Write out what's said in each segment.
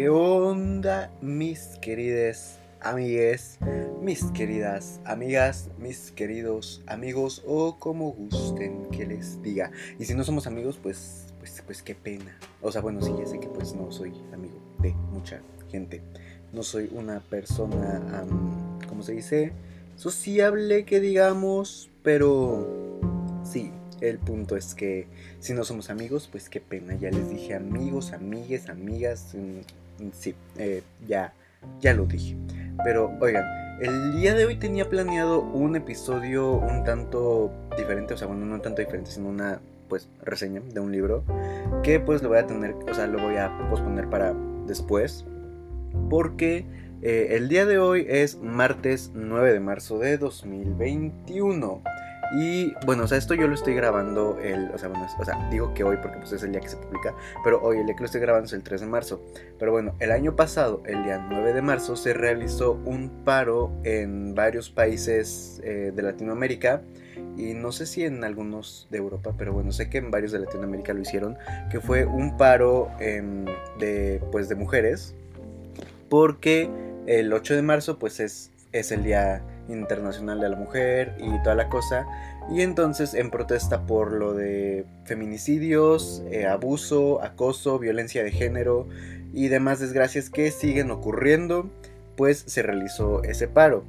¿Qué onda, mis queridas amigues, mis queridas amigas, mis queridos amigos o como gusten que les diga? Y si no somos amigos, pues, pues, pues qué pena. O sea, bueno, sí, ya sé que pues no soy amigo de mucha gente. No soy una persona, ¿cómo se dice? Sociable, que digamos, pero sí, el punto es que si no somos amigos, pues qué pena. Ya les dije amigos, amigues, amigas. Sí, eh, ya, ya lo dije. Pero oigan, el día de hoy tenía planeado un episodio un tanto diferente. O sea, bueno, no un tanto diferente, sino una pues reseña de un libro. Que pues lo voy a tener, o sea, lo voy a posponer para después. Porque eh, el día de hoy es martes 9 de marzo de 2021. Y bueno, o sea, esto yo lo estoy grabando el, o sea, bueno, o sea, digo que hoy porque pues es el día que se publica, pero hoy el día que lo estoy grabando es el 3 de marzo. Pero bueno, el año pasado, el día 9 de marzo, se realizó un paro en varios países eh, de Latinoamérica y no sé si en algunos de Europa, pero bueno, sé que en varios de Latinoamérica lo hicieron, que fue un paro em, de, pues, de mujeres, porque el 8 de marzo pues es, es el día Internacional de la Mujer y toda la cosa. Y entonces en protesta por lo de feminicidios, eh, abuso, acoso, violencia de género y demás desgracias que siguen ocurriendo, pues se realizó ese paro.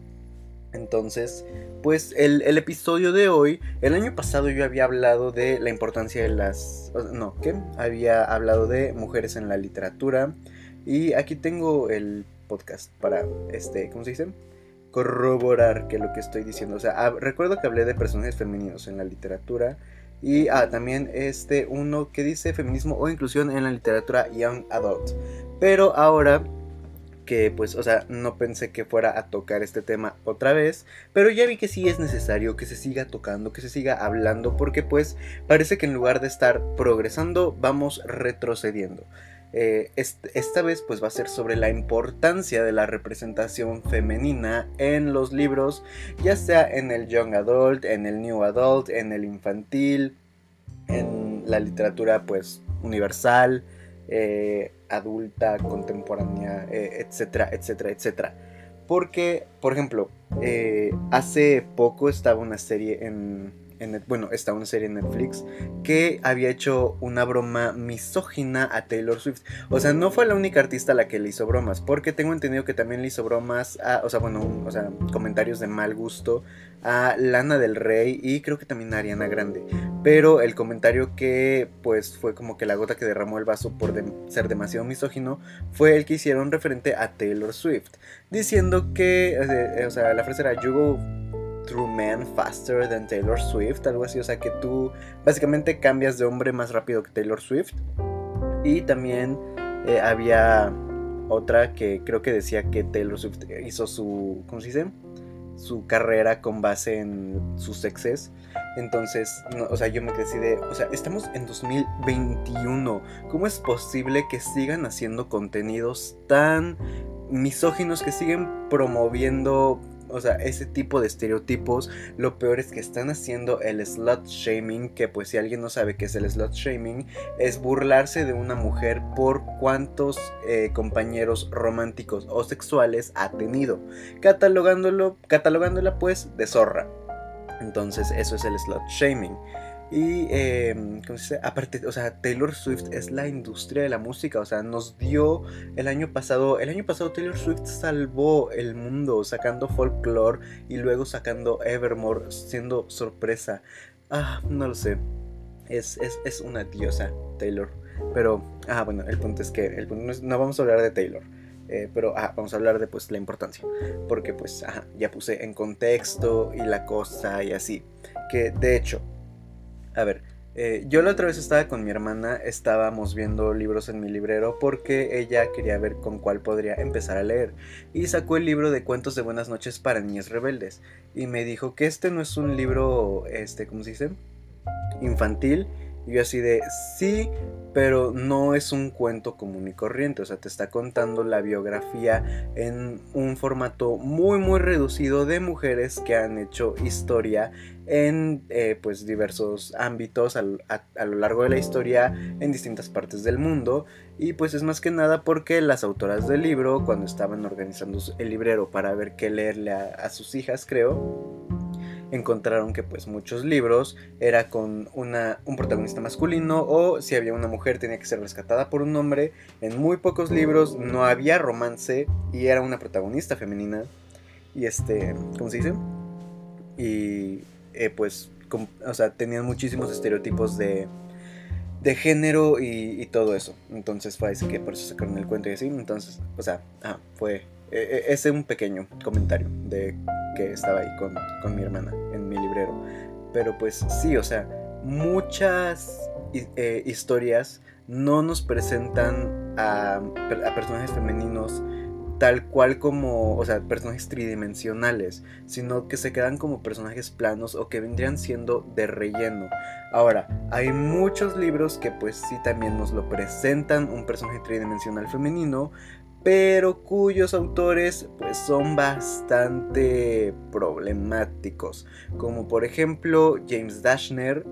Entonces, pues el, el, episodio de hoy, el año pasado yo había hablado de la importancia de las... No, ¿qué? Había hablado de mujeres en la literatura. Y aquí tengo el podcast para, este, ¿cómo se dice? Corroborar que lo que estoy diciendo. O sea, ah, recuerdo que hablé de personajes femeninos en la literatura. Y ah, también este uno que dice feminismo o inclusión en la literatura Young Adult. Pero ahora que pues, o sea, no pensé que fuera a tocar este tema otra vez, pero ya vi que sí es necesario que se siga tocando, que se siga hablando, porque pues parece que en lugar de estar progresando, vamos retrocediendo. Eh, esta vez pues va a ser sobre la importancia de la representación femenina en los libros, ya sea en el young adult, en el new adult, en el infantil, en la literatura pues universal, eh, adulta, contemporánea, eh, etcétera, etcétera, etcétera. Porque, por ejemplo, hace poco estaba una serie en bueno, está una serie en Netflix que había hecho una broma misógina a Taylor Swift. O sea, no fue la única artista a la que le hizo bromas, porque tengo entendido que también le hizo bromas a, o sea, bueno, o sea, comentarios de mal gusto a Lana del Rey y creo que también a Ariana Grande. Pero el comentario que pues fue como que la gota que derramó el vaso por ser demasiado misógino fue el que hicieron referente a Taylor Swift, diciendo que, eh, o sea, la frase era You go True Man Faster than Taylor Swift, algo así, o sea que tú básicamente cambias de hombre más rápido que Taylor Swift. Y también eh, había otra que creo que decía que Taylor Swift hizo su, ¿cómo se dice? Su carrera con base en sus exes. Entonces, o sea, yo me decidí, o sea, estamos en 2021. ¿Cómo es posible que sigan haciendo contenidos tan misóginos que siguen promoviendo o sea, ese tipo de estereotipos, lo peor es que están haciendo el slot shaming, que pues si alguien no sabe qué es el slot shaming, es burlarse de una mujer por cuántos eh, compañeros románticos o sexuales ha tenido, catalogándolo, catalogándola pues de zorra. Entonces eso es el slot shaming. Y, eh, ¿cómo se dice? Aparte, o sea, Taylor Swift es la industria de la música, o sea, nos dio el año pasado, el año pasado Taylor Swift salvó el mundo sacando folklore y luego sacando Evermore siendo sorpresa. Ah, no lo sé. Es, es, una diosa, Taylor. Pero, ah, bueno, el punto es que el punto no, vamos a hablar de Taylor. Eh, pero ah, vamos a hablar de pues la importancia. Porque pues ajá, ya puse en contexto y la cosa y así. Que de hecho, a ver, eh, yo la otra vez estaba con mi hermana, estábamos viendo libros en mi librero porque ella quería ver con cuál podría empezar a leer. Y sacó el libro de cuentos de buenas noches para niñas rebeldes. Y me dijo que este no es un libro, este, ¿cómo se dice? Infantil. Y yo así de, sí, pero no es un cuento común y corriente, o sea, te está contando la biografía en un formato muy muy reducido de mujeres que han hecho historia en eh, pues diversos ámbitos a, lo largo de la historia en distintas partes del mundo. Y pues es más que nada porque las autoras del libro cuando estaban organizando el librero para ver qué leerle a sus hijas creo encontraron que pues muchos libros era con una, un protagonista masculino o si había una mujer tenía que ser rescatada por un hombre. En muy pocos libros no había romance y era una protagonista femenina. Y este, ¿cómo se dice? Y eh, pues, o sea, tenían muchísimos estereotipos de, de género y, todo eso. Entonces fue así que por eso sacaron el cuento y así. Entonces, o sea, ah, fue e, e, ese un pequeño comentario de que estaba ahí con, mi hermana en mi librero. Pero pues sí, o sea, muchas eh, historias no nos presentan a, a, personajes femeninos tal cual como, o sea, personajes tridimensionales, sino que se quedan como personajes planos o que vendrían siendo de relleno. Ahora, hay muchos libros que pues sí también nos lo presentan un personaje tridimensional femenino, pero cuyos autores pues son bastante problemáticos, como por ejemplo James Dashner,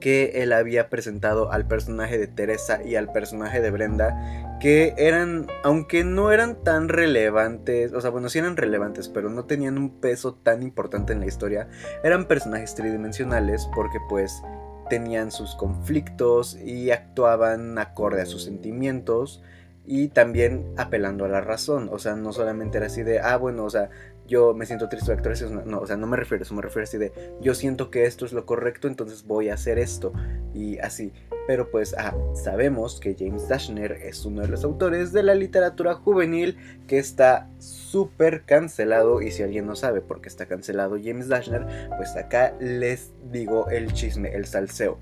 que él había presentado al personaje de Teresa y al personaje de Brenda, que eran, aunque no eran tan relevantes, o sea, bueno, sí eran relevantes, pero no tenían un peso tan importante en la historia, eran personajes tridimensionales porque pues tenían sus conflictos y actuaban acorde a sus sentimientos y también apelando a la razón, o sea, no solamente era así de, ah, bueno, o sea, yo me siento triste actor, no, o sea, no me refiero a eso, me refiero así de, yo siento que esto es lo correcto, entonces voy a hacer esto, y así. Pero pues ah, sabemos que James Dashner es uno de los autores de la literatura juvenil que está súper cancelado, y si alguien no sabe por qué está cancelado James Dashner, pues acá les digo el chisme, el salseo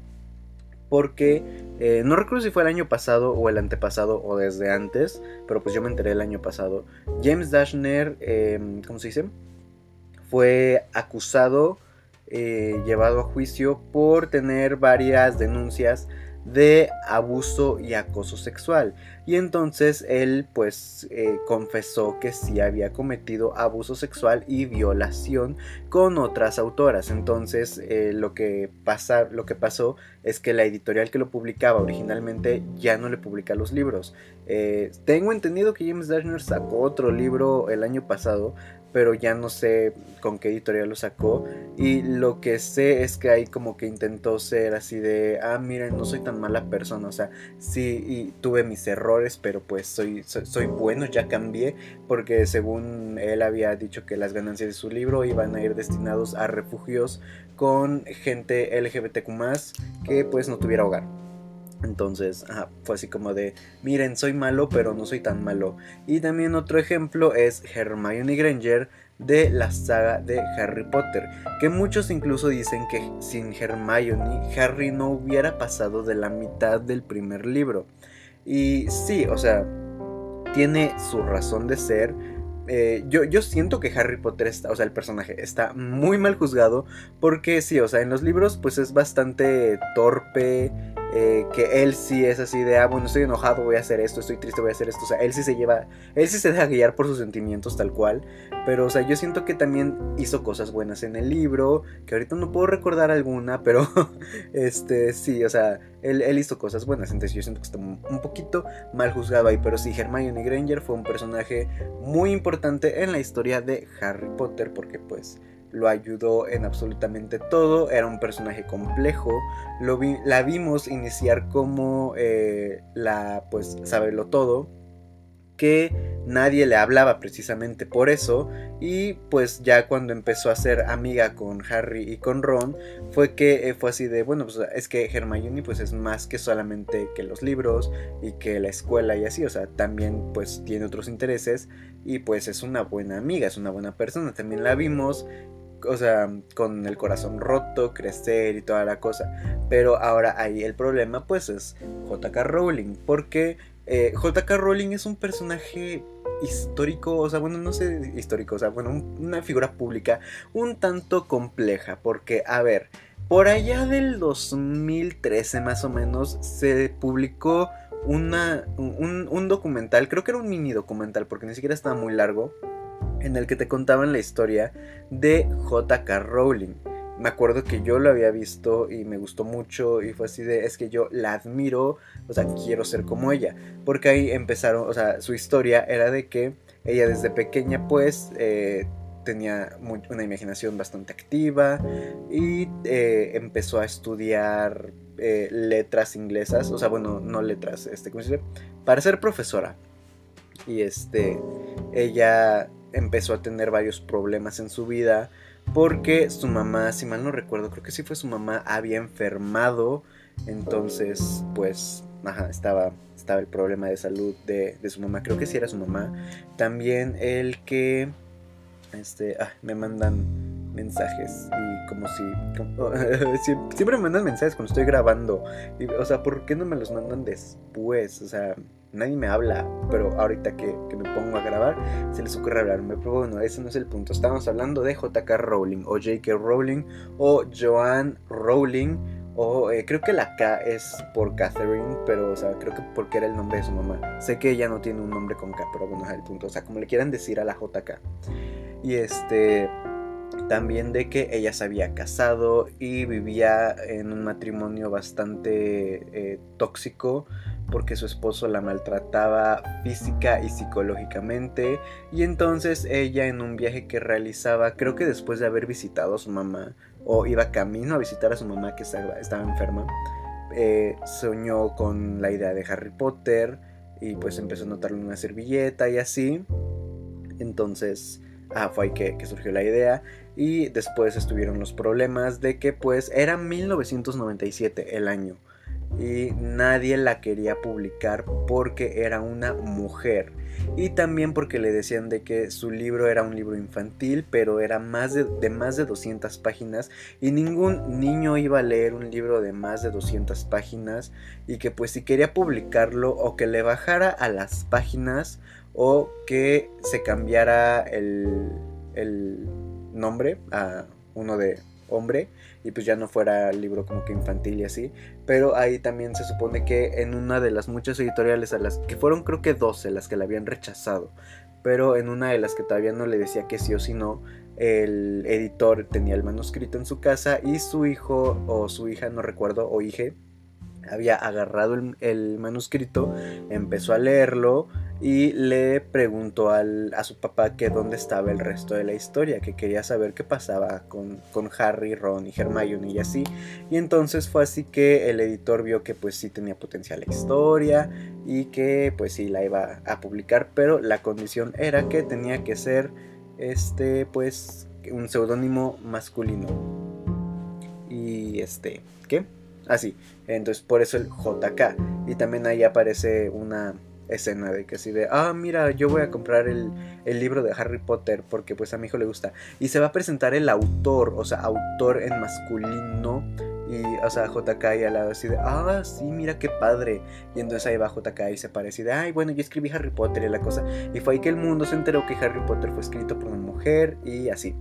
porque eh, no recuerdo si fue el año pasado o el antepasado o desde antes, pero pues yo me enteré el año pasado. James Dashner, em, ¿cómo se dice? Fue acusado, eh, llevado a juicio por tener varias denuncias de abuso y acoso sexual. Y entonces él pues eh, confesó que sí había cometido abuso sexual y violación con otras autoras. Entonces eh, lo, que pasa, lo que pasó es que la editorial que lo publicaba originalmente ya no le publica los libros. Eh, tengo entendido que James Dashner sacó otro libro el año pasado, pero ya no sé con qué editorial lo sacó. Y lo que sé es que ahí como que intentó ser así de, ah, miren, no soy tan mala persona, o sea, sí tuve mis errores, pero pues soy, soy, bueno, ya cambié, porque según él había dicho que las ganancias de su libro iban a ir destinados a refugios con gente LGBTQ que pues no tuviera hogar. Entonces, fue así como de, miren, soy malo, pero no soy tan malo. Y también otro ejemplo es Hermione Granger de la saga de Harry Potter, que muchos incluso dicen que sin Hermione, Harry no hubiera pasado de la mitad del primer libro. Y sí, o sea, tiene su razón de ser. Eh, yo, yo, siento que Harry Potter está, o sea, el personaje está muy mal juzgado porque sí, o sea, en los libros pues es bastante torpe, eh, que él sí es así de, ah, bueno, estoy enojado, voy a hacer esto, estoy triste, voy a hacer esto. O sea, él sí se lleva, él sí se deja guiar por sus sentimientos tal cual. Pero, o sea, yo siento que también hizo cosas buenas en el libro, que ahorita no puedo recordar alguna, pero, este, sí, o sea, él, hizo cosas buenas. Entonces yo siento que está un poquito mal juzgado ahí. Pero sí, Hermione Granger fue un personaje muy importante en la historia de Harry Potter, porque pues lo ayudó en absolutamente todo, era un personaje complejo, lo vi, la vimos iniciar como eh, la, pues, sabelo todo, que nadie le hablaba precisamente por eso y pues ya cuando empezó a ser amiga con Harry y con Ron fue que eh, fue así de bueno pues es que Hermione pues es más que solamente que los libros y que la escuela y así o sea también pues tiene otros intereses y pues es una buena amiga es una buena persona también la vimos o sea, con el corazón roto, crecer y toda la cosa. Pero ahora ahí el problema pues es JK Rowling, porque eh, JK Rowling es un personaje histórico, o sea, bueno, no sé histórico, o sea, bueno, una figura pública un tanto compleja, porque, a ver, por allá del 2013 más o menos se publicó una, un, un, documental, creo que era un mini documental porque ni siquiera estaba muy largo, en el que te contaban la historia de JK Rowling. Me acuerdo que yo lo había visto y me gustó mucho y fue así de, es que yo la admiro, o sea, quiero ser como ella. Porque ahí empezaron, o sea, su historia era de que ella desde pequeña pues eh, tenía una imaginación bastante activa y eh, empezó a estudiar eh, letras inglesas, o sea, bueno, no letras, este, ¿cómo se dice? Para ser profesora. Y este, ella empezó a tener varios problemas en su vida porque su mamá, si mal no recuerdo, creo que sí fue su mamá, había enfermado, entonces, pues, ajá, estaba, estaba el problema de salud de, de su mamá, creo que sí era su mamá. También el que este, ah, me mandan mensajes y como si siempre me mandan mensajes cuando estoy grabando o sea ¿por qué no me los mandan después? o sea nadie me habla pero ahorita que, me pongo a grabar se les ocurre hablarme pero bueno ese no es el punto estamos hablando de JK Rowling o JK Rowling o Joanne Rowling o eh, creo que la K es por Catherine, pero o sea, creo que porque era el nombre de su mamá. Sé que ella no tiene un nombre con K, pero bueno, es el punto. O sea, como le quieran decir a la JK. Y este también de que ella se había casado y vivía en un matrimonio bastante eh, tóxico porque su esposo la maltrataba física y psicológicamente y entonces ella en un viaje que realizaba creo que después de haber visitado a su mamá o iba camino a visitar a su mamá que estaba enferma eh, soñó con la idea de Harry Potter y pues empezó a notarle una servilleta y así entonces ah, fue ahí que, que, surgió la idea. Y después estuvieron los problemas de que pues era 1997 el año. Y nadie la quería publicar porque era una mujer. Y también porque le decían de que su libro era un libro infantil, pero era más de, más de 200 páginas. Y ningún niño iba a leer un libro de más de 200 páginas. Y que pues si quería publicarlo o que le bajara a las páginas o que se cambiara el, el nombre a uno de hombre y pues ya no fuera el libro como que infantil y así. Pero ahí también se supone que en una de las muchas editoriales a las que fueron creo que 12 las que la habían rechazado, pero en una de las que todavía no le decía que sí o sí no, el editor tenía el manuscrito en su casa y su hijo o su hija, no recuerdo, o hija, había agarrado el, manuscrito, empezó a leerlo y le preguntó a su papá que dónde estaba el resto de la historia, que quería saber qué pasaba con, con, Harry, Ron y Hermione y así. Y entonces fue así que el editor vio que pues sí tenía potencial la historia y que pues sí la iba a publicar, pero la condición era que tenía que ser este pues un seudónimo masculino. Y este, ¿qué? Así. Entonces por eso el JK. Y también ahí aparece una escena de que así de, ah, mira, yo voy a comprar el, el, libro de Harry Potter porque pues a mi hijo le gusta. Y se va a presentar el autor, o sea, autor en masculino. Y, o sea, JK al lado así de, ah, sí, mira qué padre. Y entonces ahí va JK y se parece de, ay, bueno, yo escribí Harry Potter y la cosa. Y fue ahí que el mundo se enteró que Harry Potter fue escrito por una mujer y así.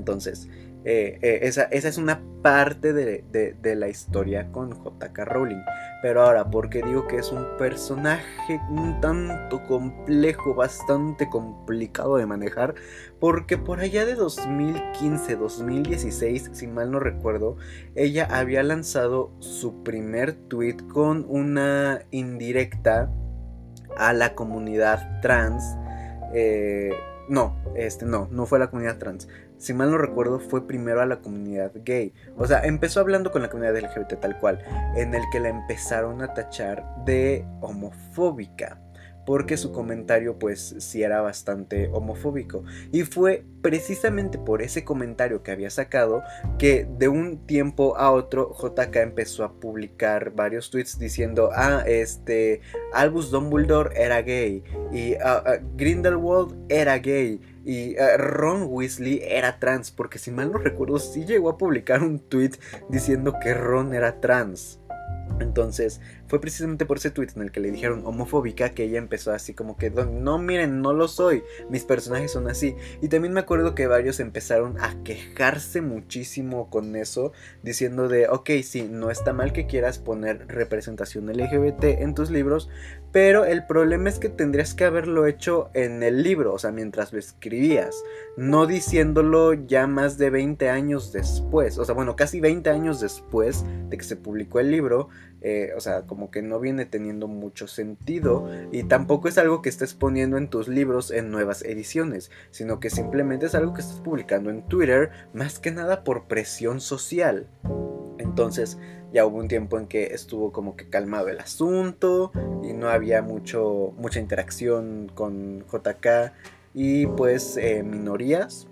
Entonces, eh, eh, esa, es una parte de, la historia con JK Rowling. Pero ahora, porque digo que es un personaje un tanto complejo, bastante complicado de manejar? Porque por allá de 2015, 2016, si mal no recuerdo, ella había lanzado su primer tweet con una indirecta a la comunidad trans. Eh, no, este no, no fue la comunidad trans si mal no recuerdo, fue primero a la comunidad gay. O sea, empezó hablando con la comunidad LGBT tal cual, en el que la empezaron a tachar de homofóbica. Porque su comentario pues sí era bastante homofóbico. Y fue precisamente por ese comentario que había sacado que de un tiempo a otro JK empezó a publicar varios tweets diciendo, ah, este, Albus Dumbledore era gay y ah, ah, Grindelwald era gay y eh, Ron Weasley era trans, porque si mal no recuerdo, sí llegó a publicar un tweet diciendo que Ron era trans. Entonces fue precisamente por ese tweet en el que le dijeron homofóbica que ella empezó así como que no miren, no lo soy, mis personajes son así. Y también me acuerdo que varios empezaron a quejarse muchísimo con eso, diciendo de, ok, sí, no está mal que quieras poner representación LGBT en tus libros, pero el problema es que tendrías que haberlo hecho en el libro, o sea, mientras lo escribías, no diciéndolo ya más de 20 años después, o sea, bueno, casi 20 años después de que se publicó el libro, eh, o sea, como que no viene teniendo mucho sentido y tampoco es algo que estés poniendo en tus libros en nuevas ediciones, sino que simplemente es algo que estás publicando en Twitter, más que nada por presión social. Entonces, ya hubo un tiempo en que estuvo como que calmado el asunto y no había mucho, mucha interacción con JK y pues eh, minorías.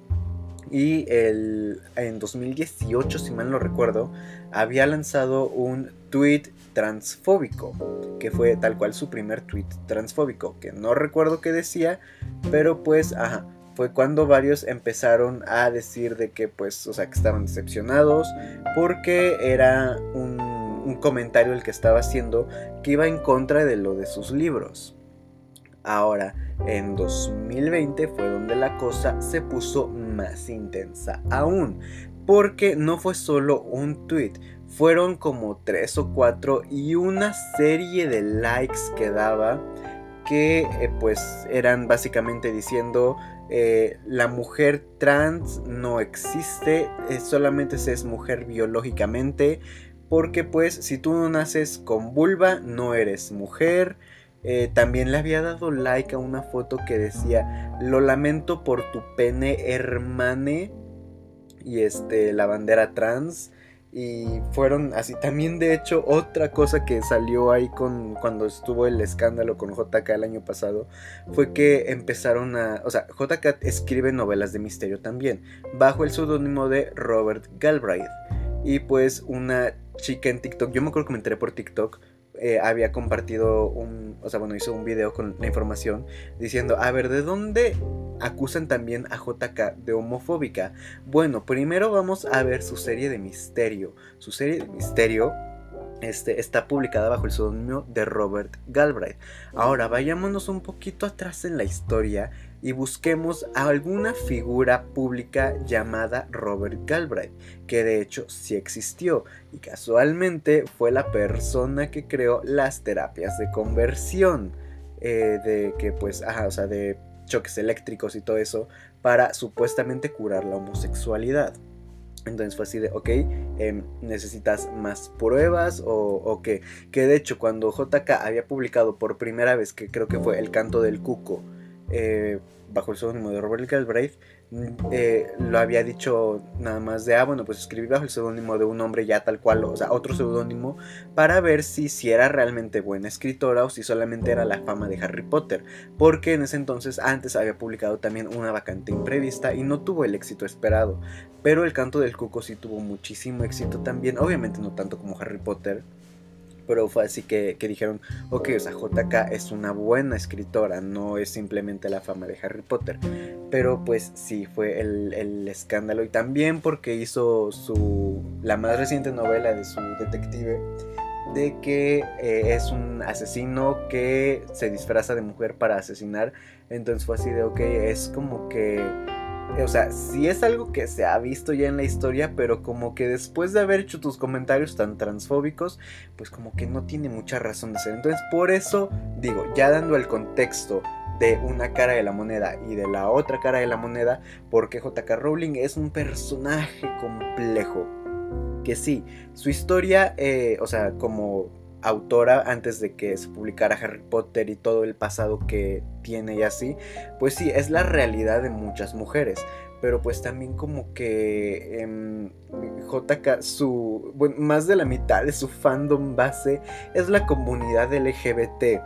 Y el, en 2018, si mal no recuerdo, había lanzado un tweet transfóbico, que fue tal cual su primer tweet transfóbico, que no recuerdo qué decía, pero pues, ajá, fue cuando varios empezaron a decir de que pues, o sea, que estaban decepcionados porque era un, un comentario el que estaba haciendo que iba en contra de lo de sus libros. Ahora, en 2020 fue donde la cosa se puso más intensa aún, porque no fue solo un tweet, fueron como tres o cuatro y una serie de likes que daba que eh, pues eran básicamente diciendo eh, la mujer trans no existe, eh, solamente se es mujer biológicamente, porque pues si tú no naces con vulva, no eres mujer. Eh, también le había dado like a una foto que decía, lo lamento por tu pene hermane y este, la bandera trans y fueron así. También de hecho otra cosa que salió ahí con cuando estuvo el escándalo con JK el año pasado fue que empezaron a, o sea, JK escribe novelas de misterio también bajo el seudónimo de Robert Galbraith y pues una chica en TikTok, yo me acuerdo que me enteré por TikTok eh, había compartido un, o sea, bueno, hizo un video con la información diciendo, a ver, ¿de dónde acusan también a JK de homofóbica? Bueno, primero vamos a ver su serie de misterio. Su serie de misterio este, está publicada bajo el seudónimo de Robert Galbraith. Ahora, vayámonos un poquito atrás en la historia y busquemos a alguna figura pública llamada Robert Galbraith, que de hecho sí existió y casualmente fue la persona que creó las terapias de conversión, eh, de que pues, ajá, o sea, de choques eléctricos y todo eso, para supuestamente curar la homosexualidad. Entonces fue así de, ok, em, necesitas más pruebas o, o qué. Que de hecho cuando JK había publicado por primera vez, que creo que fue El canto del cuco, eh, bajo el seudónimo de Robert Galbraith, mm, eh, lo había dicho nada más de, ah, bueno, pues escribí bajo el seudónimo de un hombre ya tal cual, o sea, otro seudónimo, para ver si, si era realmente buena escritora o si solamente era la fama de Harry Potter, porque en ese entonces antes había publicado también una vacante imprevista y no tuvo el éxito esperado, pero el canto del cuco sí tuvo muchísimo éxito también, obviamente no tanto como Harry Potter, pero fue así que, dijeron, ok, o sea, JK es una buena escritora, no es simplemente la fama de Harry Potter. Pero pues sí, fue el, escándalo y también porque hizo su, la más reciente novela de su detective, de que eh, es un asesino que se disfraza de mujer para asesinar. Entonces fue así de, ok, es como que o sea, sí es algo que se ha visto ya en la historia, pero como que después de haber hecho tus comentarios tan transfóbicos, pues como que no tiene mucha razón de ser. Entonces, por eso digo, ya dando el contexto de una cara de la moneda y de la otra cara de la moneda, porque JK Rowling es un personaje complejo. Que sí, su historia, eh, o sea, como autora antes de que se publicara Harry Potter y todo el pasado que tiene y así, pues sí, es la realidad de muchas mujeres. Pero pues también como que em, JK, su, más de la mitad de su fandom base es la comunidad LGBT.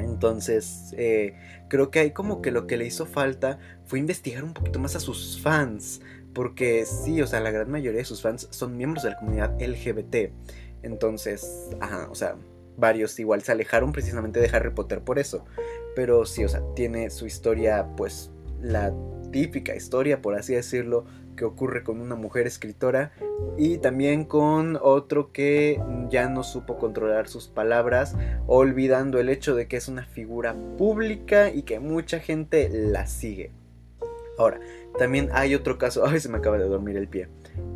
Entonces, eh, creo que ahí como que lo que le hizo falta fue investigar un poquito más a sus fans. Porque sí, o sea, la gran mayoría de sus fans son miembros de la comunidad LGBT. Entonces, ajá, o sea, varios igual se alejaron precisamente de Harry Potter por eso. Pero sí, o sea, tiene su historia, pues, la típica historia, por así decirlo, que ocurre con una mujer escritora y también con otro que ya no supo controlar sus palabras, olvidando el hecho de que es una figura pública y que mucha gente la sigue. Ahora, también hay otro caso, ay se me acaba de dormir el pie.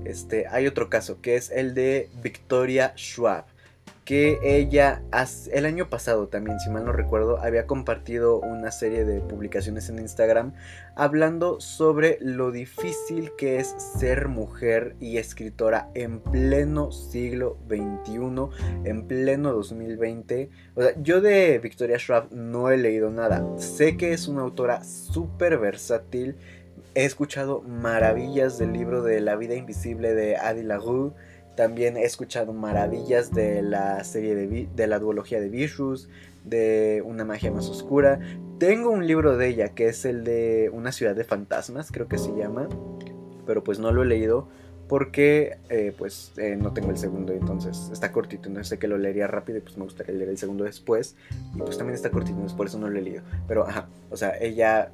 Este, hay otro caso que es el de Victoria Schwab que ella el año pasado también, si mal no recuerdo, había compartido una serie de publicaciones en Instagram hablando sobre lo difícil que es ser mujer y escritora en pleno siglo XXI, en pleno 2020. O sea, yo de Victoria Schwab no he leído nada. Sé que es una autora súper versátil. He escuchado maravillas del libro de La vida invisible de Adi LaRue también he escuchado maravillas de la serie de, de la duología de Vicious, de Una magia más oscura. Tengo un libro de ella que es el de Una ciudad de fantasmas, creo que se llama, pero pues no lo he leído porque eh, pues eh, no tengo el segundo, entonces está cortito, no sé que lo leería rápido y pues me gustaría leer el segundo después y pues también está cortito, entonces por eso no lo he leído. Pero ajá, o sea, ella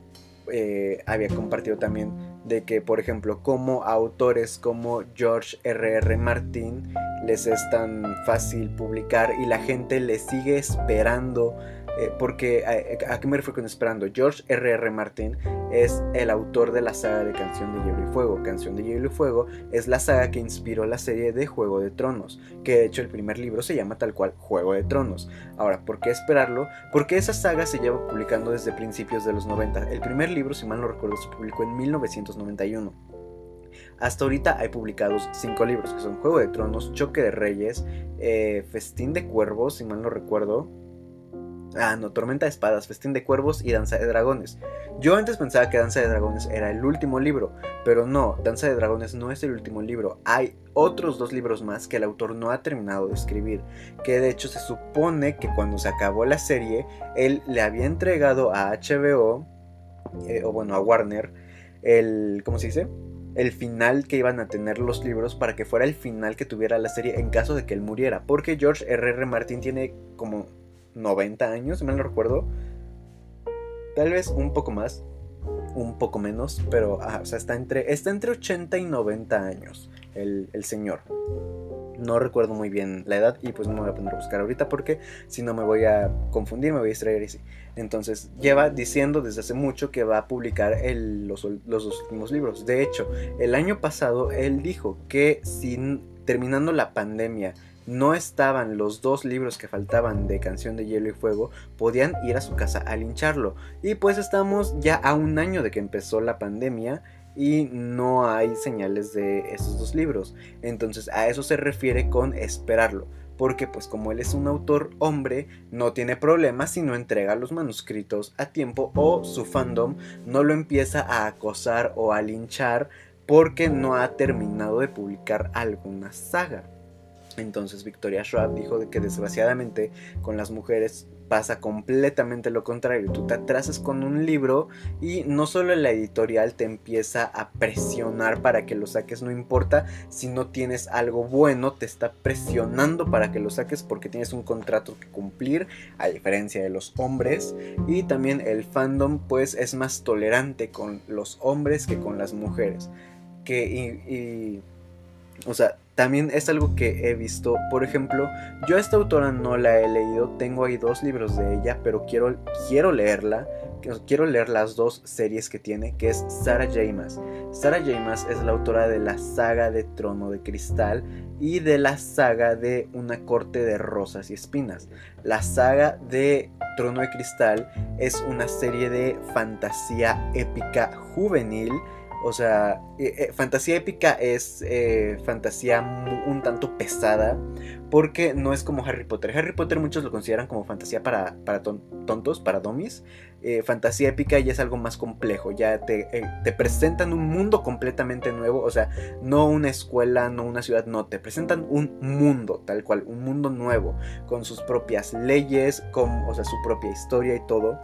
eh, había compartido también de que, por ejemplo, como autores como George R.R. R. Martin les es tan fácil publicar y la gente les sigue esperando eh, porque, ¿a, qué me refiero con esperando? George R.R. R. Martin es el autor de la saga de Canción de Hielo y Fuego. Canción de Hielo y Fuego es la saga que inspiró la serie de Juego de Tronos, que de hecho el primer libro se llama tal cual Juego de Tronos. Ahora, ¿por qué esperarlo? Porque esa saga se lleva publicando desde principios de los 90. El primer libro, si mal no recuerdo, se publicó en 1991. Hasta ahorita hay publicados cinco libros, que son Juego de Tronos, Choque de Reyes, eh, Festín de Cuervos, si mal no recuerdo, Ah, no, Tormenta de Espadas, Festín de Cuervos y Danza de Dragones. Yo antes pensaba que Danza de Dragones era el último libro, pero no, Danza de Dragones no es el último libro. Hay otros dos libros más que el autor no ha terminado de escribir, que de hecho se supone que cuando se acabó la serie, él le había entregado a HBO, eh, o bueno, a Warner, el, ¿cómo se dice? el final que iban a tener los libros para que fuera el final que tuviera la serie en caso de que él muriera. Porque George R.R. R. Martin tiene como 90 años, si mal no recuerdo. Tal vez un poco más, un poco menos, pero o sea, está entre, está entre 80 y 90 años el, señor. No recuerdo muy bien la edad y pues no me voy a poner a buscar ahorita porque si no me voy a confundir, me voy a distraer y sí. Entonces lleva diciendo desde hace mucho que va a publicar los, los dos últimos libros. De hecho, el año pasado él dijo que sin terminando la pandemia no estaban los dos libros que faltaban de Canción de Hielo y Fuego, podían ir a su casa a lincharlo. Y pues estamos ya a un año de que empezó la pandemia y no hay señales de esos dos libros. Entonces a eso se refiere con esperarlo. Porque pues como él es un autor hombre, no tiene problemas si no entrega los manuscritos a tiempo o su fandom no lo empieza a acosar o a linchar porque no ha terminado de publicar alguna saga. Entonces Victoria Schwab dijo de que desgraciadamente con las mujeres pasa completamente lo contrario. Tú te atrasas con un libro y no solo la editorial te empieza a presionar para que lo saques, no importa si no tienes algo bueno, te está presionando para que lo saques porque tienes un contrato que cumplir, a diferencia de los hombres. Y también el fandom pues es más tolerante con los hombres que con las mujeres. Que y o sea, también es algo que he visto. Por ejemplo, yo esta autora no la he leído. Tengo ahí dos libros de ella, pero quiero, quiero leerla. Quiero leer las dos series que tiene, que es Sarah J. Sarah J. es la autora de la saga de Trono de Cristal y de la saga de Una corte de rosas y espinas. La saga de Trono de Cristal es una serie de fantasía épica juvenil o sea, eh, eh, fantasía épica es eh, fantasía un tanto pesada porque no es como Harry Potter. Harry Potter muchos lo consideran como fantasía para, para tontos, para domis. fantasía épica ya es algo más complejo, ya te, te, presentan un mundo completamente nuevo, o sea, no una escuela, no una ciudad, no, te presentan un mundo tal cual, un mundo nuevo, con sus propias leyes, con, o sea, su propia historia y todo.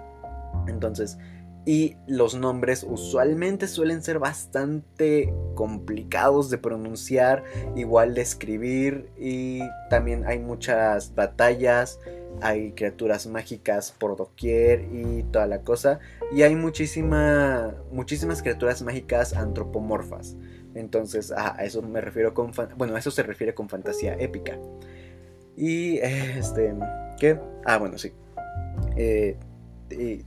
Entonces, y los nombres usualmente suelen ser bastante complicados de pronunciar, igual de escribir y también hay muchas batallas, hay criaturas mágicas por doquier y toda la cosa y hay muchísima, muchísimas criaturas mágicas antropomorfas. Entonces, a eso me refiero con... Bueno, a eso se refiere con fantasía épica. Y, este... ¿Qué? Ah, bueno, sí. Eh,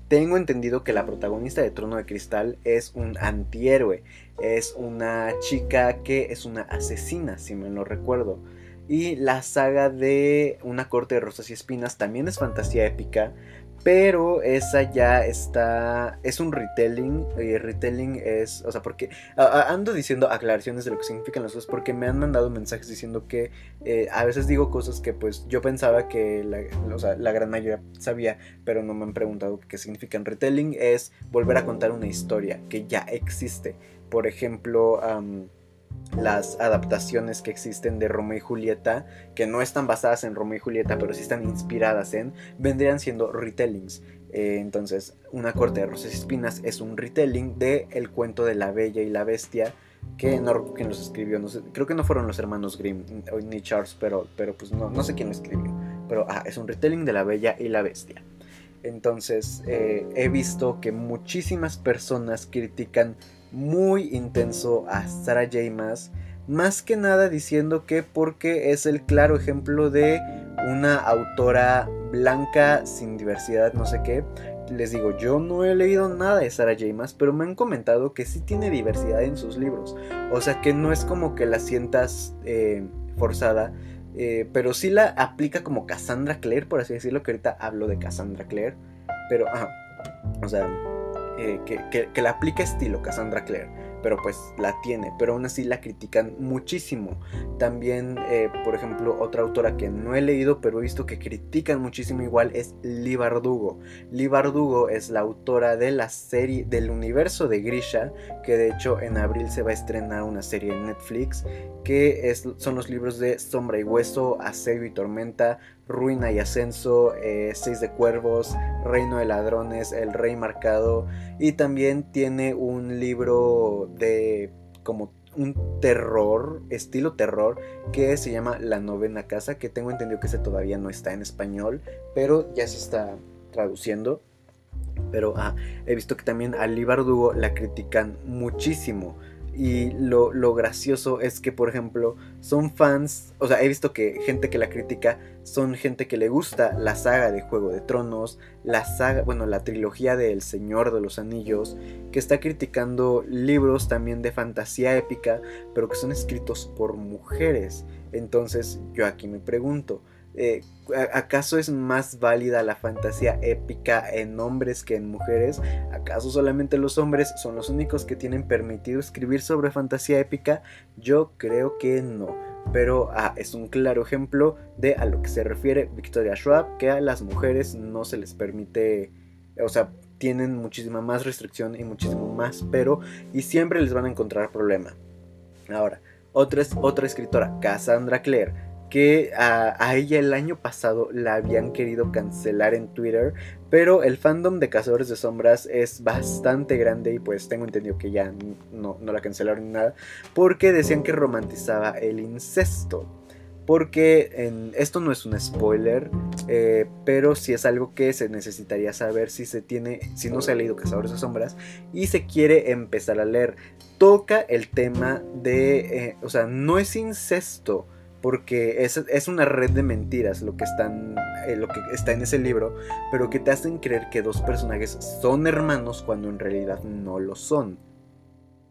tengo entendido que la protagonista de Trono de Cristal es un antihéroe. Es una chica que es una asesina, si me lo recuerdo. Y la saga de Una corte de rosas y espinas también es fantasía épica, pero esa ya está. Es un retelling. Y retelling es. O sea, porque. ando diciendo aclaraciones de lo que significan las cosas. Porque me han mandado mensajes diciendo que. Eh, a veces digo cosas que, pues, yo pensaba que la, o sea, la gran mayoría sabía. Pero no me han preguntado qué significan. Retelling es volver a contar una historia que ya existe. Por ejemplo las adaptaciones que existen de Romeo y Julieta, que no están basadas en Romeo y Julieta, pero sí están inspiradas en, vendrían siendo retellings. Eh, entonces, Una corte de rosas y espinas es un retelling de El cuento de la bella y la bestia, que no quién los escribió, no creo que no fueron los hermanos Grimm ni Charles, pero, pero pues no, no sé quién lo escribió. Pero ah, es un retelling de la bella y la bestia. Entonces, eh, he visto que muchísimas personas critican muy intenso a Sarah J. Más que nada diciendo que porque es el claro ejemplo de una autora blanca sin diversidad, no sé qué. Les digo, yo no he leído nada de Sarah J. Maas, pero me han comentado que sí tiene diversidad en sus libros. O sea que no es como que la sientas eh, forzada, eh, pero sí la aplica como Cassandra Clare, por así decirlo, que ahorita hablo de Cassandra Clare. Pero, ajá, o sea, eh, que, la aplica estilo Cassandra Clare, pero pues la tiene, pero aún así la critican muchísimo. También, eh, por ejemplo, otra autora que no he leído, pero he visto que critican muchísimo igual es Lee Bardugo. Lee Bardugo es la autora de la serie del universo de Grisha, que de hecho en abril se va a estrenar una serie en Netflix, que es, son los libros de Sombra y Hueso, Asedio y Tormenta, Ruina y Ascenso, eh, Seis de Cuervos, Reino de Ladrones, El Rey Marcado y también tiene un libro de como un terror, estilo terror, que se llama La Novena Casa, que tengo entendido que ese todavía no está en español, pero ya se está traduciendo. Pero ah, he visto que también a Lee la critican muchísimo y lo, gracioso es que, por ejemplo, son fans, o sea, he visto que gente que la critica son gente que le gusta la saga de Juego de Tronos, la saga, bueno, la trilogía de El Señor de los Anillos, que está criticando libros también de fantasía épica, pero que son escritos por mujeres. Entonces, yo aquí me pregunto, eh, ¿Acaso es más válida la fantasía épica en hombres que en mujeres? ¿Acaso solamente los hombres son los únicos que tienen permitido escribir sobre fantasía épica? Yo creo que no. Pero ah, es un claro ejemplo de a lo que se refiere Victoria Schwab, que a las mujeres no se les permite, o sea, tienen muchísima más restricción y muchísimo más pero, y siempre les van a encontrar problema. Ahora, otra, otra escritora, Cassandra Clare, que a, ella el año pasado la habían querido cancelar en Twitter, pero el fandom de Cazadores de Sombras es bastante grande y pues tengo entendido que ya no, la cancelaron ni nada, porque decían que romantizaba el incesto. Porque esto no es un spoiler, eh, pero sí es algo que se necesitaría saber si se tiene, si no se ha leído Cazadores de Sombras y se quiere empezar a leer. Toca el tema de, eh, o sea, no es incesto, porque es, una red de mentiras lo que, están, eh, lo que está en ese libro, pero que te hacen creer que dos personajes son hermanos cuando en realidad no lo son.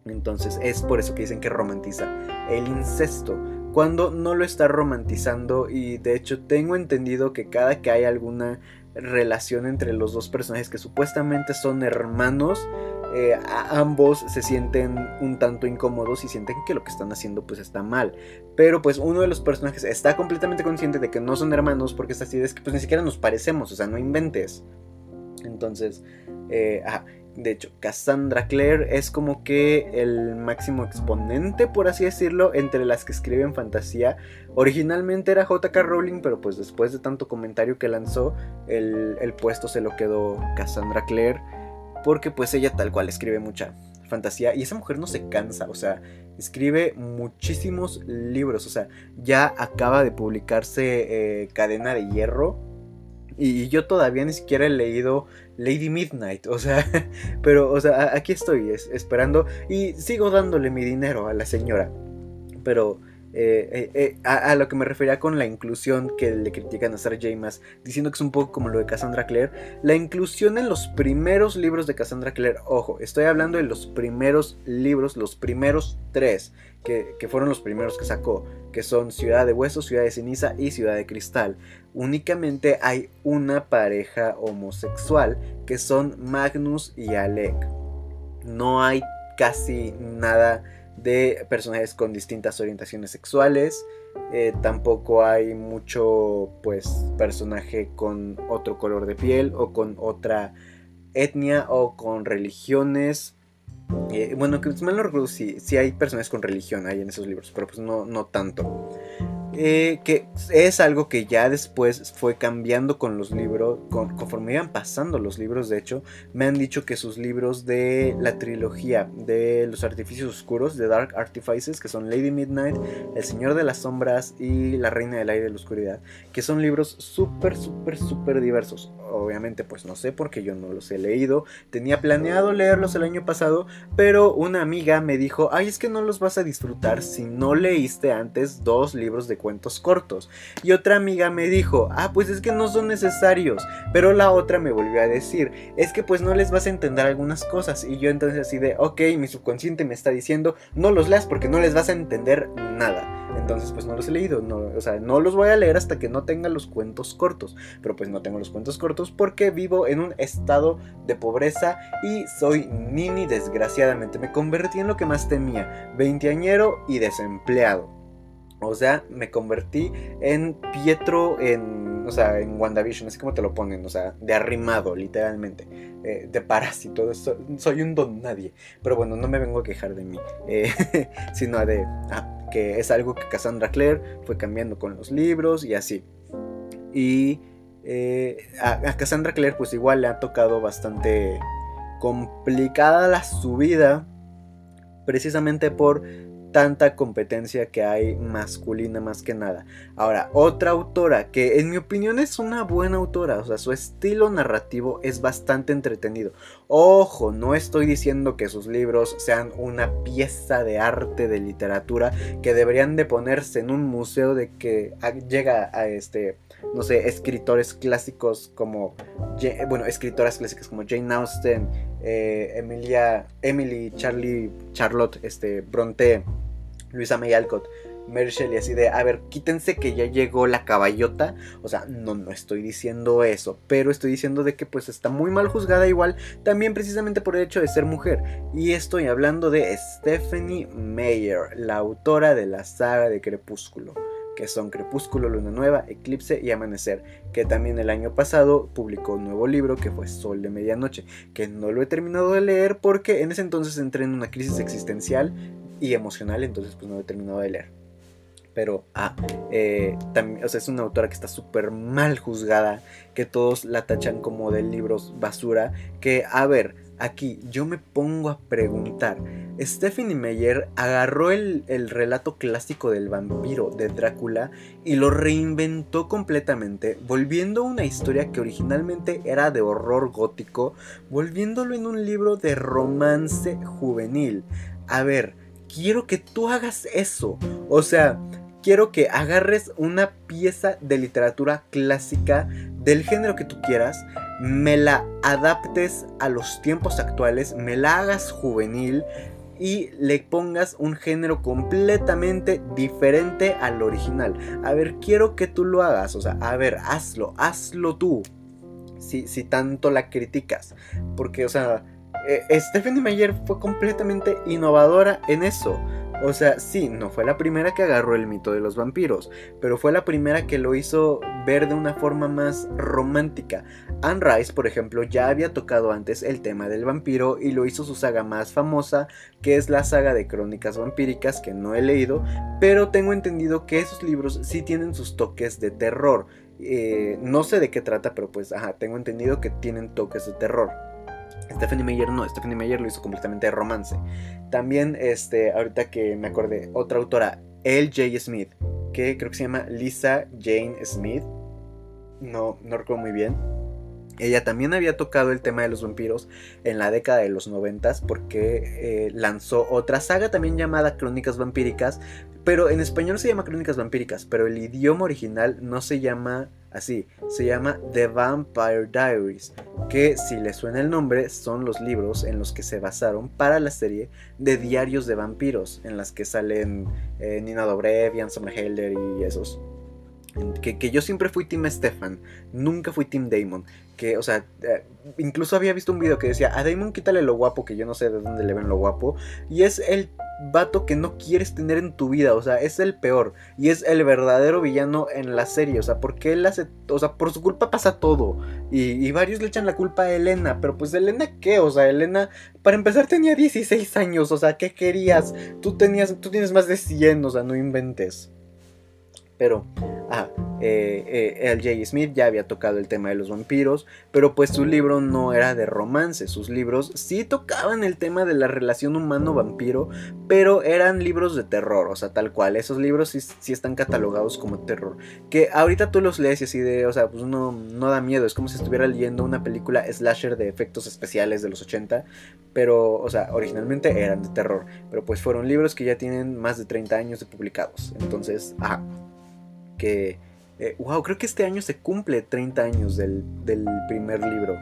Entonces es por eso que dicen que romantiza el incesto, cuando no lo está romantizando y de hecho tengo entendido que cada que hay alguna relación entre los dos personajes que supuestamente son hermanos, eh, ambos se sienten un tanto incómodos y sienten que lo que están haciendo pues está mal. Pero pues uno de los personajes está completamente consciente de que no son hermanos porque esta idea es que pues ni siquiera nos parecemos, o sea, no inventes. Entonces, eh, de hecho, Cassandra Clare es como que el máximo exponente, por así decirlo, entre las que escriben fantasía. Originalmente era JK Rowling, pero pues después de tanto comentario que lanzó, el, el puesto se lo quedó Cassandra Clare porque pues ella tal cual escribe mucha fantasía y esa mujer no se cansa, o sea, escribe muchísimos libros, o sea, ya acaba de publicarse eh, Cadena de Hierro, Y yo todavía ni siquiera he leído Lady Midnight, o sea, pero, o sea, aquí estoy esperando y sigo dándole mi dinero a la señora. Pero eh, eh, eh, a, lo que me refería con la inclusión que le critican a Sarah J. Maas, diciendo que es un poco como lo de Cassandra Clare, la inclusión en los primeros libros de Cassandra Clare, ojo, estoy hablando de los primeros libros, los primeros tres, que, que fueron los primeros que sacó, que son Ciudad de Huesos, Ciudad de Ceniza y Ciudad de Cristal. Únicamente hay una pareja homosexual, que son Magnus y Alec. No hay casi nada de personajes con distintas orientaciones sexuales. Eh, tampoco hay mucho pues personaje con otro color de piel o con otra etnia o con religiones. Eh, bueno, que mal no recuerdo si, hay personajes con religión ahí en esos libros, pero pues no, no tanto. Eh, que es algo que ya después fue cambiando con los libros, conforme iban pasando los libros, de hecho, me han dicho que sus libros de la trilogía de los artificios oscuros, de Dark Artifices, que son Lady Midnight, El Señor de las Sombras y La Reina del Aire y la Oscuridad, que son libros súper, súper, súper diversos. Obviamente, pues no sé porque yo no los he leído, tenía planeado leerlos el año pasado, pero una amiga me dijo, ay, es que no los vas a disfrutar si no leíste antes dos libros de cuentos cortos. Y otra amiga me dijo, ah, pues es que no son necesarios. Pero la otra me volvió a decir, es que pues no les vas a entender algunas cosas. Y yo entonces así de, ok, mi subconsciente me está diciendo, no los leas porque no les vas a entender nada. Entonces pues no los he leído, no, o sea, no los voy a leer hasta que no tenga los cuentos cortos. Pero pues no tengo los cuentos cortos porque vivo en un estado de pobreza y soy nini desgraciadamente. Me convertí en lo que más temía, veinteañero y desempleado. O sea, me convertí en Pietro en, o sea, en WandaVision, así como te lo ponen, o sea, de arrimado, literalmente, eh, de parásito, soy un don nadie. Pero bueno, no me vengo a quejar de mí, eh, sino de ah, que es algo que Cassandra Clare fue cambiando con los libros y así. Y eh, a, a, Cassandra Clare pues igual le ha tocado bastante complicada la subida, precisamente por tanta competencia que hay masculina más que nada. Ahora, otra autora que en mi opinión es una buena autora, o sea, su estilo narrativo es bastante entretenido. Ojo, no estoy diciendo que sus libros sean una pieza de arte de literatura que deberían de ponerse en un museo de que llega a este no sé, escritores clásicos como, bueno, escritoras clásicas como Jane Austen, eh, Emilia, Emily, Charlie, Charlotte, este, Bronte, Luisa May Alcott, Shelley, así de, a ver, quítense que ya llegó la caballota. O sea, no, no estoy diciendo eso, pero estoy diciendo de que pues está muy mal juzgada igual, también precisamente por el hecho de ser mujer. Y estoy hablando de Stephanie Meyer, la autora de la saga de Crepúsculo que son Crepúsculo, Luna Nueva, Eclipse y Amanecer, que también el año pasado publicó un nuevo libro que fue Sol de Medianoche, que no lo he terminado de leer porque en ese entonces entré en una crisis existencial y emocional, entonces pues no he terminado de leer. Pero, ah, eh, también, o sea, es una autora que está súper mal juzgada, que todos la tachan como de libros basura, que, a ver, aquí yo me pongo a preguntar, Stephanie Meyer agarró el, el, relato clásico del vampiro de Drácula y lo reinventó completamente, volviendo una historia que originalmente era de horror gótico, volviéndolo en un libro de romance juvenil. A ver, quiero que tú hagas eso. O sea, quiero que agarres una pieza de literatura clásica del género que tú quieras, me la adaptes a los tiempos actuales, me la hagas juvenil y le pongas un género completamente diferente al original. A ver, quiero que tú lo hagas, o sea, a ver, hazlo, hazlo tú. Si, si tanto la criticas. Porque, o sea, eh, Stephanie Meyer fue completamente innovadora en eso. O sea, sí, no fue la primera que agarró el mito de los vampiros, pero fue la primera que lo hizo ver de una forma más romántica. Anne Rice, por ejemplo, ya había tocado antes el tema del vampiro y lo hizo su saga más famosa, que es la saga de crónicas vampíricas, que no he leído, pero tengo entendido que esos libros sí tienen sus toques de terror. Eh, no sé de qué trata, pero pues, ajá, tengo entendido que tienen toques de terror. Stephanie Meyer no, Stephanie Meyer lo hizo completamente de romance. También, este, ahorita que me acordé, otra autora, L.J. Smith, que creo que se llama Lisa Jane Smith. no, no recuerdo muy bien. Ella también había tocado el tema de los vampiros en la década de los noventas porque eh, lanzó otra saga también llamada Crónicas Vampíricas, pero en español se llama Crónicas Vampíricas, pero el idioma original no se llama así, se llama The Vampire Diaries, que si le suena el nombre son los libros en los que se basaron para la serie de diarios de vampiros, en las que salen eh, Nina Dobrev, Jan Sommerhelder y esos. Que, que, yo siempre fui Team Stefan, nunca fui Team Damon que, o sea, eh, incluso había visto un video que decía, a Damon quítale lo guapo, que yo no sé de dónde le ven lo guapo, y es el vato que no quieres tener en tu vida, o sea, es el peor, y es el verdadero villano en la serie, o sea, porque él hace, o sea, por su culpa pasa todo, y, varios le echan la culpa a Elena, pero pues Elena qué, o sea, Elena, para empezar tenía 16 años, o sea, ¿qué querías? Tú tenías, tú tienes más de 100, o sea, no inventes. Pero, ah, eh, eh, L.J. Smith ya había tocado el tema de los vampiros, pero pues su libro no era de romance, sus libros sí tocaban el tema de la relación humano-vampiro, pero eran libros de terror, o sea, tal cual, esos libros sí, están catalogados como terror, que ahorita tú los lees y así de, o sea, pues no, no da miedo, es como si estuviera leyendo una película slasher de efectos especiales de los 80, pero, o sea, originalmente eran de terror, pero pues fueron libros que ya tienen más de 30 años de publicados, entonces, ajá que, wow, eh, creo que este año se cumple 30 años del, primer libro.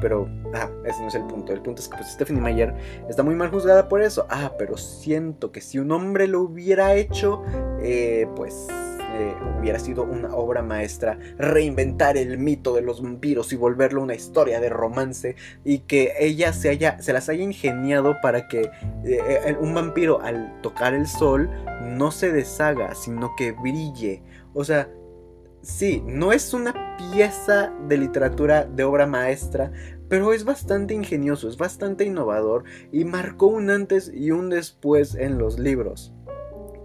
Pero, ah, ese no es el punto. El punto es que pues, Stephanie Meyer está muy mal juzgada por eso. Ah, pero siento que si un hombre lo hubiera hecho, eh, pues eh, hubiera sido una obra maestra reinventar el mito de los vampiros y volverlo una historia de romance y que ella se, haya, se las haya ingeniado para que un vampiro al tocar el sol no se deshaga, sino que brille o sea, sí, no es una pieza de literatura de obra maestra, pero es bastante ingenioso, es bastante innovador y marcó un antes y un después en los libros.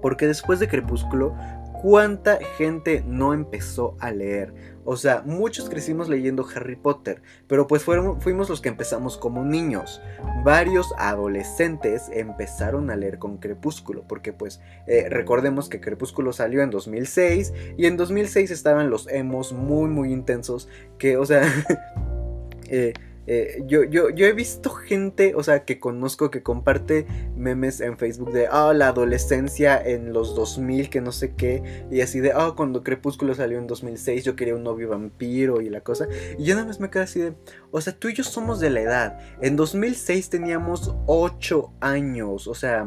Porque después de Crepúsculo, ¿cuánta gente no empezó a leer? O sea, muchos crecimos leyendo Harry Potter, pero pues fuimos los que empezamos como niños. Varios adolescentes empezaron a leer con Crepúsculo, porque pues eh, recordemos que Crepúsculo salió en 2006 y en 2006 estaban los emos muy muy intensos que, o sea, eh, eh, yo, yo, yo, he visto gente, o sea, que conozco que comparte memes en Facebook de, ah, la adolescencia en los 2000, que no sé qué, y así de, ah, cuando Crepúsculo salió en 2006, yo quería un novio vampiro y la cosa. Y yo nada más me quedo así de, o sea, tú y yo somos de la edad. En 2006 teníamos 8 años, o sea,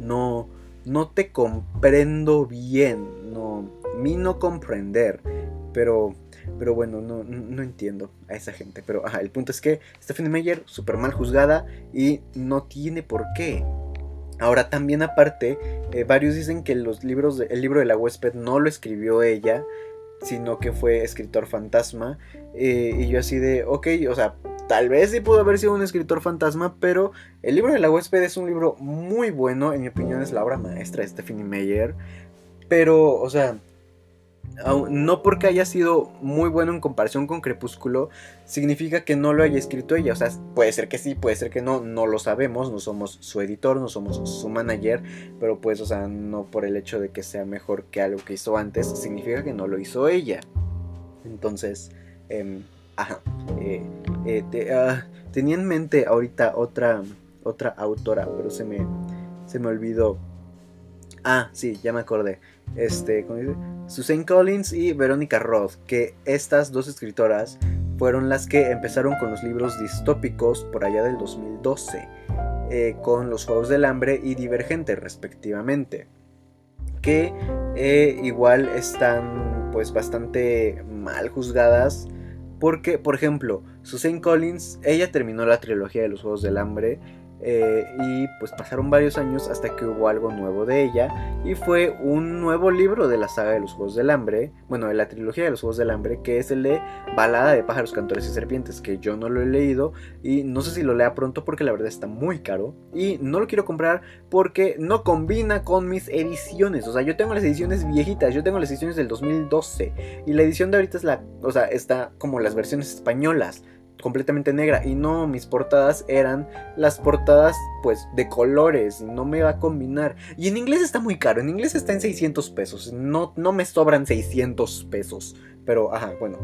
no, no te comprendo bien, no, mí no comprender, pero pero bueno, no, no entiendo a esa gente. Pero el punto es que Stephanie Meyer, súper mal juzgada y no tiene por qué. Ahora también aparte, eh, varios dicen que los libros el libro de la huésped no lo escribió ella, sino que fue escritor fantasma. Eh, y yo así de, ok, o sea, tal vez sí pudo haber sido un escritor fantasma, pero el libro de la huésped es un libro muy bueno, en mi opinión es la obra maestra de Stephanie Meyer. Pero, o sea, no porque haya sido muy bueno en comparación con Crepúsculo, significa que no lo haya escrito ella. O sea, puede ser que sí, puede ser que no, no lo sabemos, no somos su editor, no somos su manager, pero pues, o sea, no por el hecho de que sea mejor que algo que hizo antes, significa que no lo hizo ella. Entonces, em, ajá, eh, eh, ah, tenía en mente ahorita otra, otra autora, pero se me, se me olvidó. Ah, sí, ya me acordé este, Susan Collins y Veronica Roth, que estas dos escritoras fueron las que empezaron con los libros distópicos por allá del 2012, eh, con Los Juegos del Hambre y Divergente respectivamente, que eh, igual están pues bastante mal juzgadas, porque por ejemplo, Susan Collins, ella terminó la trilogía de Los Juegos del Hambre, eh, y pues pasaron varios años hasta que hubo algo nuevo de ella y fue un nuevo libro de la saga de los Juegos del Hambre, bueno, de la trilogía de los Juegos del Hambre, que es el de Balada de pájaros, cantores y serpientes, que yo no lo he leído y no sé si lo lea pronto porque la verdad está muy caro y no lo quiero comprar porque no combina con mis ediciones, o sea, yo tengo las ediciones viejitas, yo tengo las ediciones del 2012 y la edición de ahorita es la, o sea, está como las versiones españolas completamente negra. Y no, mis portadas eran las portadas pues de colores. No me va a combinar. Y en inglés está muy caro. En inglés está en 600 pesos. No, no me sobran 600 pesos. Pero, ajá, bueno.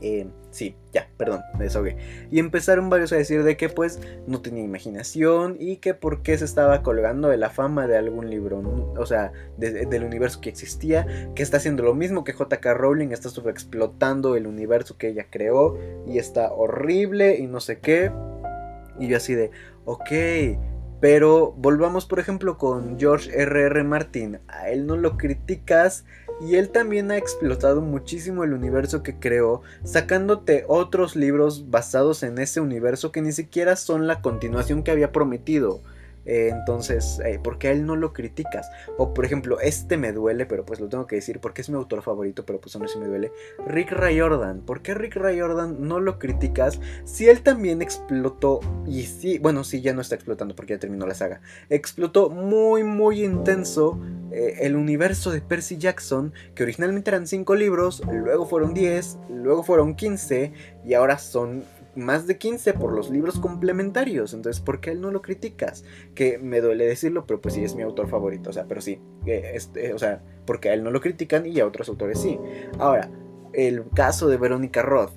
Eh, sí, ya, perdón, me desahogué. Y empezaron varios a decir de que pues no tenía imaginación y que por qué se estaba colgando de la fama de algún libro, o sea, del universo que existía, que está haciendo lo mismo que JK Rowling, está explotando el universo que ella creó y está horrible y no sé qué. Y yo así de, ok, pero volvamos por ejemplo con George R.R. R. Martin, a él no lo criticas y él también ha explotado muchísimo el universo que creó, sacándote otros libros basados en ese universo que ni siquiera son la continuación que había prometido. Eh, entonces, eh, ¿por qué a él no lo criticas? O por ejemplo, este me duele, pero pues lo tengo que decir porque es mi autor favorito, pero pues aún así me duele. Rick Riordan. ¿Por qué Rick Riordan no lo criticas si él también explotó? Y sí, bueno, sí, ya no está explotando porque ya terminó la saga. Explotó muy, muy intenso eh, el universo de Percy Jackson, que originalmente eran 5 libros, luego fueron 10, luego fueron 15 y ahora son más de 15 por los libros complementarios. Entonces, ¿por qué él no lo criticas? Que me duele decirlo, pero pues sí es mi autor favorito. O sea, pero sí. este, o sea, porque a él no lo critican y a otros autores sí. Ahora, el caso de Verónica Roth.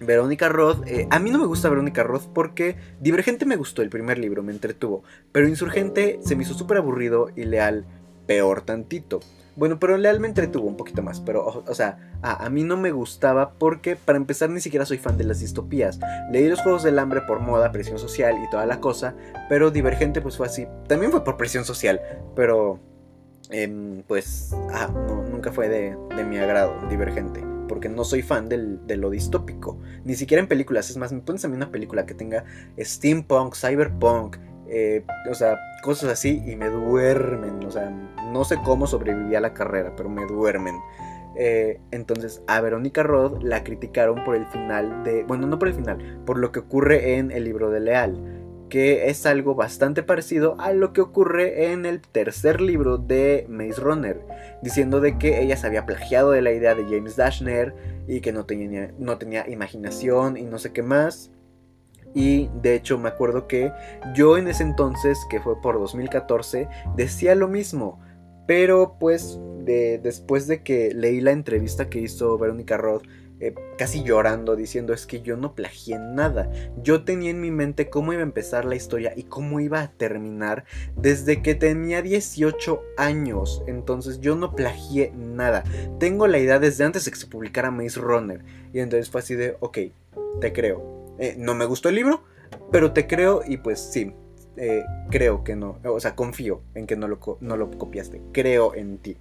Verónica Roth, eh, a mí no me gusta Verónica Roth porque Divergente me gustó el primer libro, me entretuvo, pero Insurgente se me hizo súper aburrido y leal peor tantito. Bueno, pero Leal me entretuvo un poquito más. Pero, o, sea, a, mí no me gustaba porque, para empezar, ni siquiera soy fan de las distopías. Leí los Juegos del Hambre por moda, presión social y toda la cosa. Pero Divergente, pues fue así. También fue por presión social. Pero, em, pues, ah, nunca fue de, mi agrado, Divergente. Porque no soy fan de lo distópico. Ni siquiera en películas. Es más, me pones a mí una película que tenga steampunk, cyberpunk eh, o sea, cosas así y me duermen. O sea, no sé cómo sobreviví a la carrera, pero me duermen. Eh, entonces a Verónica Roth la criticaron por el final de, bueno, no por el final, por lo que ocurre en el libro de Leal, que es algo bastante parecido a lo que ocurre en el tercer libro de Maze Runner, diciendo de que ella se había plagiado de la idea de James Dashner y que no tenía, no tenía imaginación y no sé qué más. Y de hecho me acuerdo que yo en ese entonces, que fue por 2014, decía lo mismo. Pero pues de, después de que leí la entrevista que hizo Verónica Roth, eh, casi llorando, diciendo es que yo no plagié nada. Yo tenía en mi mente cómo iba a empezar la historia y cómo iba a terminar desde que tenía 18 años. Entonces yo no plagié nada. Tengo la idea desde antes de que se publicara Maze Runner. Y entonces fue así de, ok, te creo eh, no me gustó el libro, pero te creo y pues sí, eh, creo que no, o sea, confío en que no lo, no lo copiaste, creo en ti.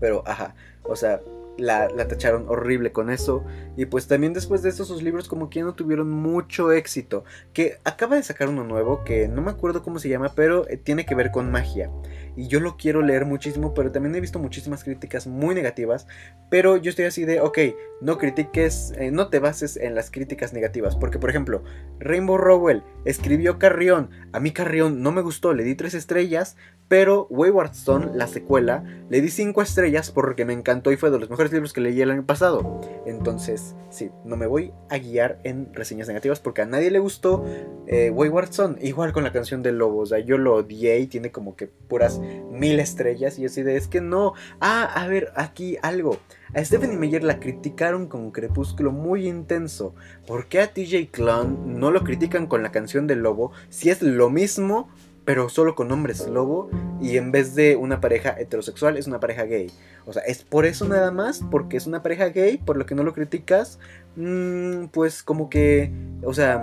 Pero, ajá, o sea, la, la, tacharon horrible con eso. Y pues también después de eso sus libros como que no tuvieron mucho éxito. Que acaba de sacar uno nuevo que no me acuerdo cómo se llama, pero eh, tiene que ver con magia y yo lo quiero leer muchísimo, pero también he visto muchísimas críticas muy negativas, pero yo estoy así de, ok, no critiques, eh, no te bases en las críticas negativas, porque por ejemplo, Rainbow Rowell escribió Carrión, a mí Carrión no me gustó, le di tres estrellas, pero Wayward Stone, la secuela, le di cinco estrellas porque me encantó y fue de los mejores libros que leí el año pasado. Entonces, sí, no me voy a guiar en reseñas negativas porque a nadie le gustó eh, Wayward Stone. Igual con la canción del lobo, o sea, yo lo odié y tiene como que puras mil estrellas y así de, es que no. Ah, a ver, aquí algo. A Stephanie Meyer la criticaron con Crepúsculo muy intenso. ¿Por qué a TJ Clown no lo critican con la canción del lobo si es lo mismo pero solo con hombres lobo y en vez de una pareja heterosexual es una pareja gay. O sea, es por eso nada más, porque es una pareja gay, por lo que no lo criticas, mm, pues como que, o sea,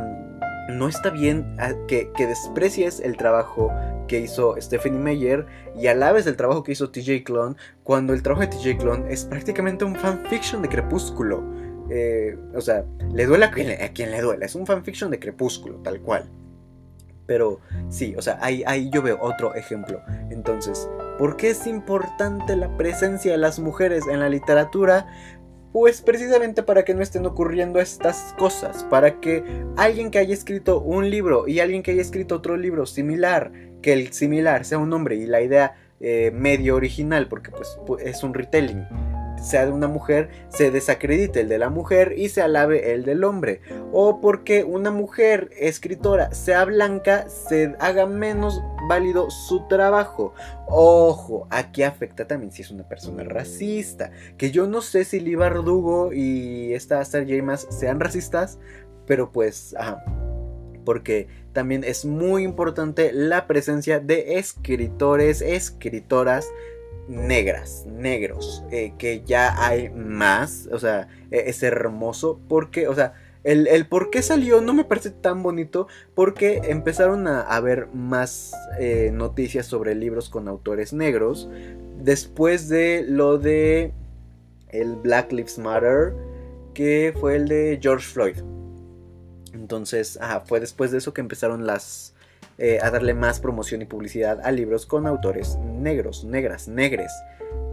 no está bien ah, que, que, desprecies el trabajo que hizo Stephanie Meyer y alabes el trabajo que hizo TJ Clone cuando el trabajo de TJ Clone es prácticamente un fanfiction de Crepúsculo. Eh, o sea, le duele a quien, a quien le duele, es un fanfiction de Crepúsculo, tal cual. Pero sí, o sea, ahí, ahí yo veo otro ejemplo. Entonces, ¿por qué es importante la presencia de las mujeres en la literatura? Pues precisamente para que no estén ocurriendo estas cosas, para que alguien que haya escrito un libro y alguien que haya escrito otro libro similar, que el similar sea un hombre y la idea eh, medio original, porque pues es un retelling, sea de una mujer se desacredite el de la mujer y se alabe el del hombre. O porque una mujer escritora sea blanca se haga menos válido su trabajo. Ojo, aquí afecta también si es una persona racista. Que yo no sé si Lee Bardugo y esta Sarah J. sean racistas, pero pues, ajá porque también es muy importante la presencia de escritores, escritoras negras, negros, eh, que ya hay más, o sea, e-, es hermoso porque, o sea, el, por qué salió no me parece tan bonito porque empezaron a haber más eh, noticias sobre libros con autores negros después de lo de el Black Lives Matter que fue el de George Floyd. Entonces, fue después de eso que empezaron las eh, a darle más promoción y publicidad a libros con autores negros, negras, negres.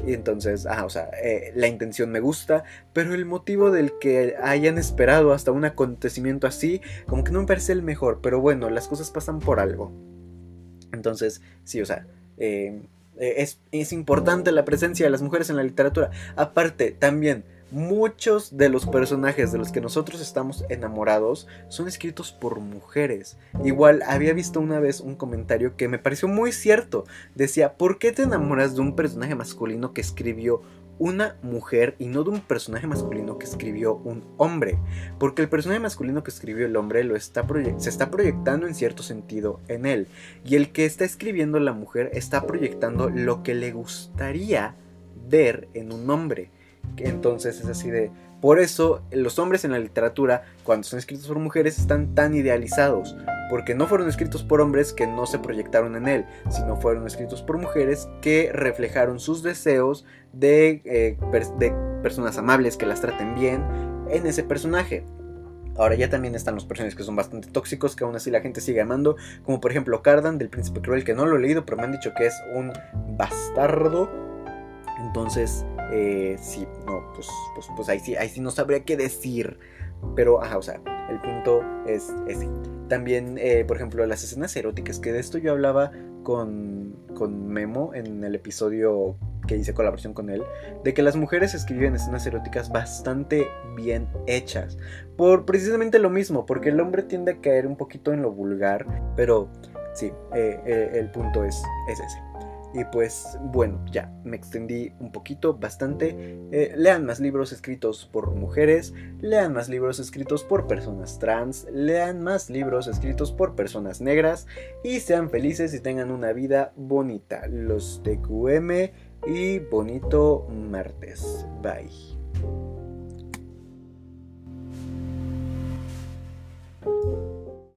Y entonces, o sea, eh, la intención me gusta, pero el motivo del que hayan esperado hasta un acontecimiento así, como que no me parece el mejor, pero bueno, las cosas pasan por algo. Entonces, sí, o sea, eh, es importante la presencia de las mujeres en la literatura. Aparte, también, muchos de los personajes de los que nosotros estamos enamorados son escritos por mujeres. Igual había visto una vez un comentario que me pareció muy cierto. Decía, ¿por qué te enamoras de un personaje masculino que escribió una mujer y no de un personaje masculino que escribió un hombre? Porque el personaje masculino que escribió el hombre lo está se está proyectando en cierto sentido en él. Y el que está escribiendo la mujer está proyectando lo que le gustaría ver en un hombre. Entonces es así de... Por eso los hombres en la literatura, cuando son escritos por mujeres, están tan idealizados. Porque no fueron escritos por hombres que no se proyectaron en él, sino fueron escritos por mujeres que reflejaron sus deseos de, eh, de personas amables que las traten bien en ese personaje. Ahora ya también están los personajes que son bastante tóxicos, que aún así la gente sigue amando, como por ejemplo Cardan del Príncipe Cruel, que no lo he leído, pero me han dicho que es un bastardo. Entonces, eh, sí, no, pues, pues, pues, ahí sí, ahí sí no sabría qué decir. Pero, ajá, o sea, el punto es ese. También, eh, por ejemplo, las escenas eróticas, que de esto yo hablaba con, con Memo en el episodio que hice colaboración con él, de que las mujeres escriben escenas eróticas bastante bien hechas. Por precisamente lo mismo, porque el hombre tiende a caer un poquito en lo vulgar, pero sí, eh, el punto es, es ese. Y pues bueno, ya me extendí un poquito, bastante. Eh, lean más libros escritos por mujeres, lean más libros escritos por personas trans, lean más libros escritos por personas negras y sean felices y tengan una vida bonita. Los TQM y bonito martes. Bye.